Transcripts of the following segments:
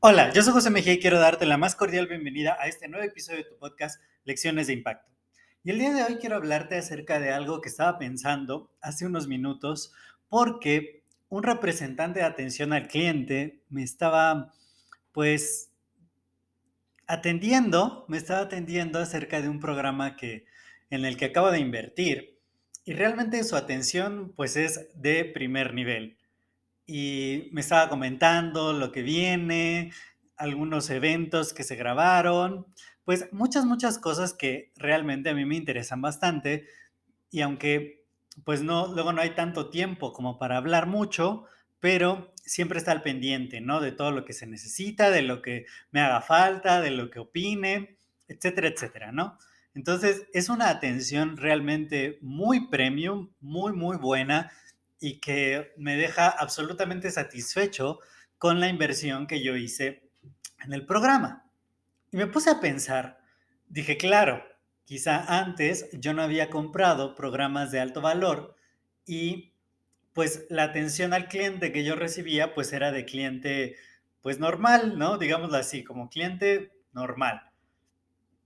Hola, yo soy José Mejía y quiero darte la más cordial bienvenida a este nuevo episodio de tu podcast Lecciones de Impacto. Y el día de hoy quiero hablarte acerca de algo que estaba pensando hace unos minutos porque un representante de atención al cliente me estaba pues atendiendo, me estaba atendiendo acerca de un programa que en el que acabo de invertir y realmente su atención pues es de primer nivel y me estaba comentando lo que viene, algunos eventos que se grabaron, pues muchas, muchas cosas que realmente a mí me interesan bastante y aunque pues no, luego no hay tanto tiempo como para hablar mucho, pero siempre está al pendiente, ¿no? De todo lo que se necesita, de lo que me haga falta, de lo que opine, etcétera, etcétera, ¿no? Entonces es una atención realmente muy premium, muy, muy buena y que me deja absolutamente satisfecho con la inversión que yo hice en el programa. Y me puse a pensar, dije, claro, quizá antes yo no había comprado programas de alto valor y pues la atención al cliente que yo recibía pues era de cliente pues normal, ¿no? Digámoslo así, como cliente normal.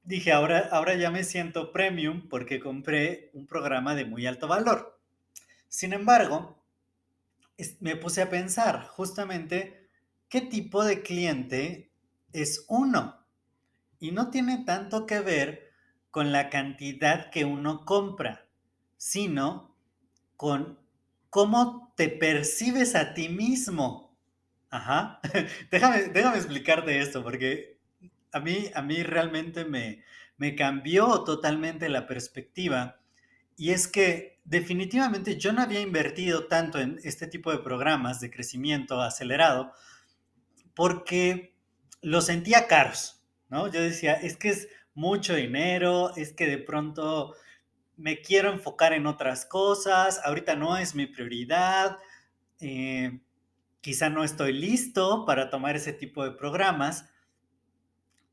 Dije, ahora, ahora ya me siento premium porque compré un programa de muy alto valor. Sin embargo, me puse a pensar justamente qué tipo de cliente es uno. Y no tiene tanto que ver con la cantidad que uno compra, sino con cómo te percibes a ti mismo. Ajá. déjame, déjame explicarte esto, porque a mí, a mí realmente me, me cambió totalmente la perspectiva y es que definitivamente yo no había invertido tanto en este tipo de programas de crecimiento acelerado porque lo sentía caros, ¿no? Yo decía, es que es mucho dinero, es que de pronto me quiero enfocar en otras cosas, ahorita no es mi prioridad, eh, quizá no estoy listo para tomar ese tipo de programas.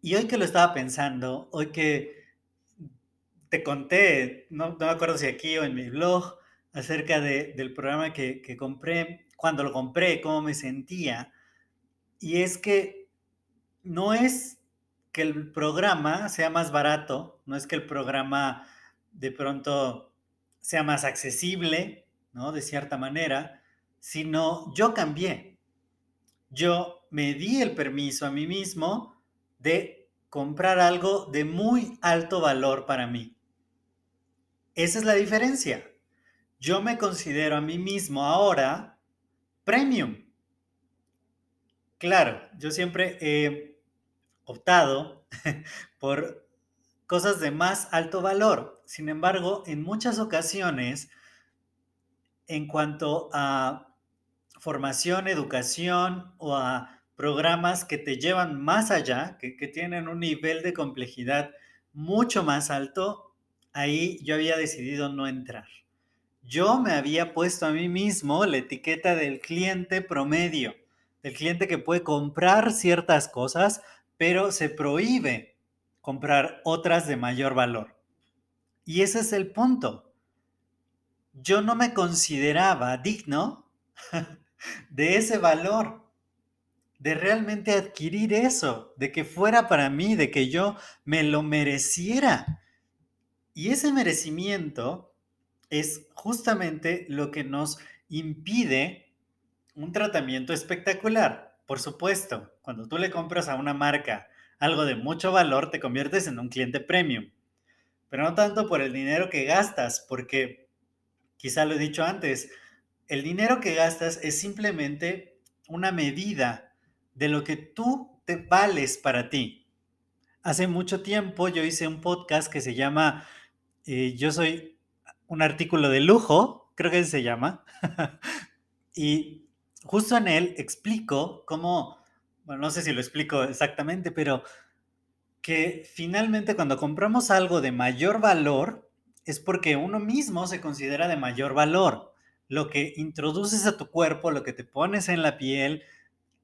Y hoy que lo estaba pensando, hoy que te conté, no, me acuerdo si aquí o en mi blog, acerca del programa que, que compré, cuando lo compré, cómo me sentía. Y es que no es que el programa sea más barato, no es que el programa de pronto sea más accesible, ¿no? De cierta manera, sino yo cambié. Yo me di el permiso a mí mismo de comprar algo de muy alto valor para mí. Esa es la diferencia. Yo me considero a mí mismo ahora premium. Claro, yo siempre he optado por cosas de más alto valor. Sin embargo, en muchas ocasiones, en cuanto a formación, educación o a programas que te llevan más allá, que, que tienen un nivel de complejidad mucho más alto, ahí yo había decidido no entrar. Yo me había puesto a mí mismo la etiqueta del cliente promedio, del cliente que puede comprar ciertas cosas, pero se prohíbe comprar otras de mayor valor. Y ese es el punto. Yo no me consideraba digno de ese valor, de realmente adquirir eso, de que fuera para mí, de que yo me lo mereciera. Y ese merecimiento es justamente lo que nos impide un tratamiento espectacular. Por supuesto, cuando tú le compras a una marca algo de mucho valor, te conviertes en un cliente premium. Pero no tanto por el dinero que gastas, porque quizá lo he dicho antes, el dinero que gastas es simplemente una medida de lo que tú te vales para ti. Hace mucho tiempo yo hice un podcast que se llama yo soy un artículo de lujo, creo que se llama. Y justo en él explico cómo, bueno, no sé si lo explico exactamente, pero que finalmente cuando compramos algo de mayor valor es porque uno mismo se considera de mayor valor. Lo que introduces a tu cuerpo, lo que te pones en la piel,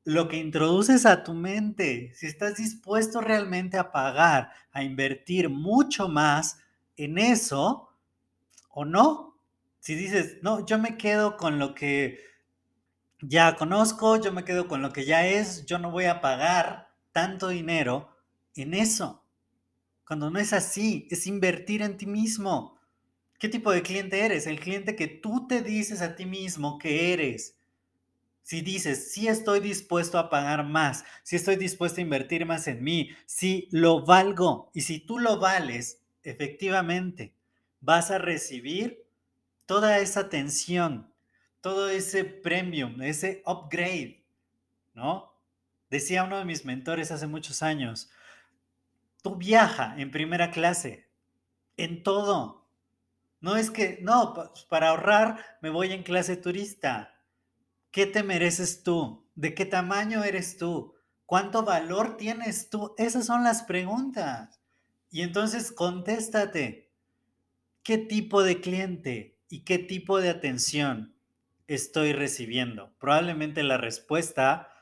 lo que introduces a tu mente, si estás dispuesto realmente a pagar, a invertir mucho más en eso o no. Si dices, no, yo me quedo con lo que ya conozco, yo me quedo con lo que ya es, yo no voy a pagar tanto dinero en eso. Cuando no es así, es invertir en ti mismo. ¿Qué tipo de cliente eres? El cliente que tú te dices a ti mismo que eres. Si dices, sí estoy dispuesto a pagar más, si estoy dispuesto a invertir más en mí, si lo valgo y si tú lo vales, efectivamente, vas a recibir toda esa atención, todo ese premium, ese upgrade, ¿no? Decía uno de mis mentores hace muchos años, tú viaja en primera clase, en todo. No es que, no, para ahorrar me voy en clase turista. ¿Qué te mereces tú? ¿De qué tamaño eres tú? ¿Cuánto valor tienes tú? Esas son las preguntas. Y entonces contéstate, ¿qué tipo de cliente y qué tipo de atención estoy recibiendo? Probablemente la respuesta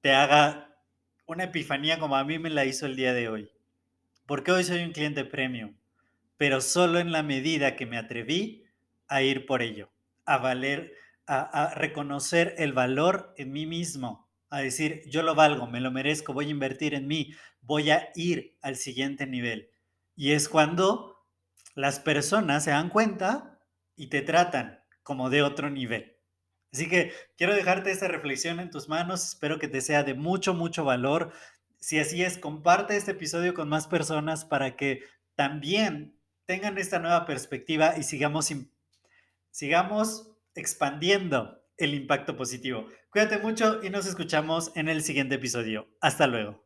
te haga una epifanía como a mí me la hizo el día de hoy. Porque hoy soy un cliente premium, pero solo en la medida que me atreví a ir por ello, a valer, a, reconocer el valor en mí mismo, a decir, yo lo valgo, me lo merezco, voy a invertir en mí, voy a ir al siguiente nivel. Y es cuando las personas se dan cuenta y te tratan como de otro nivel. Así que quiero dejarte esta reflexión en tus manos, espero que te sea de mucho, mucho valor. Si así es, comparte este episodio con más personas para que también tengan esta nueva perspectiva y sigamos, sigamos expandiendo el impacto positivo. Cuídate mucho y nos escuchamos en el siguiente episodio. Hasta luego.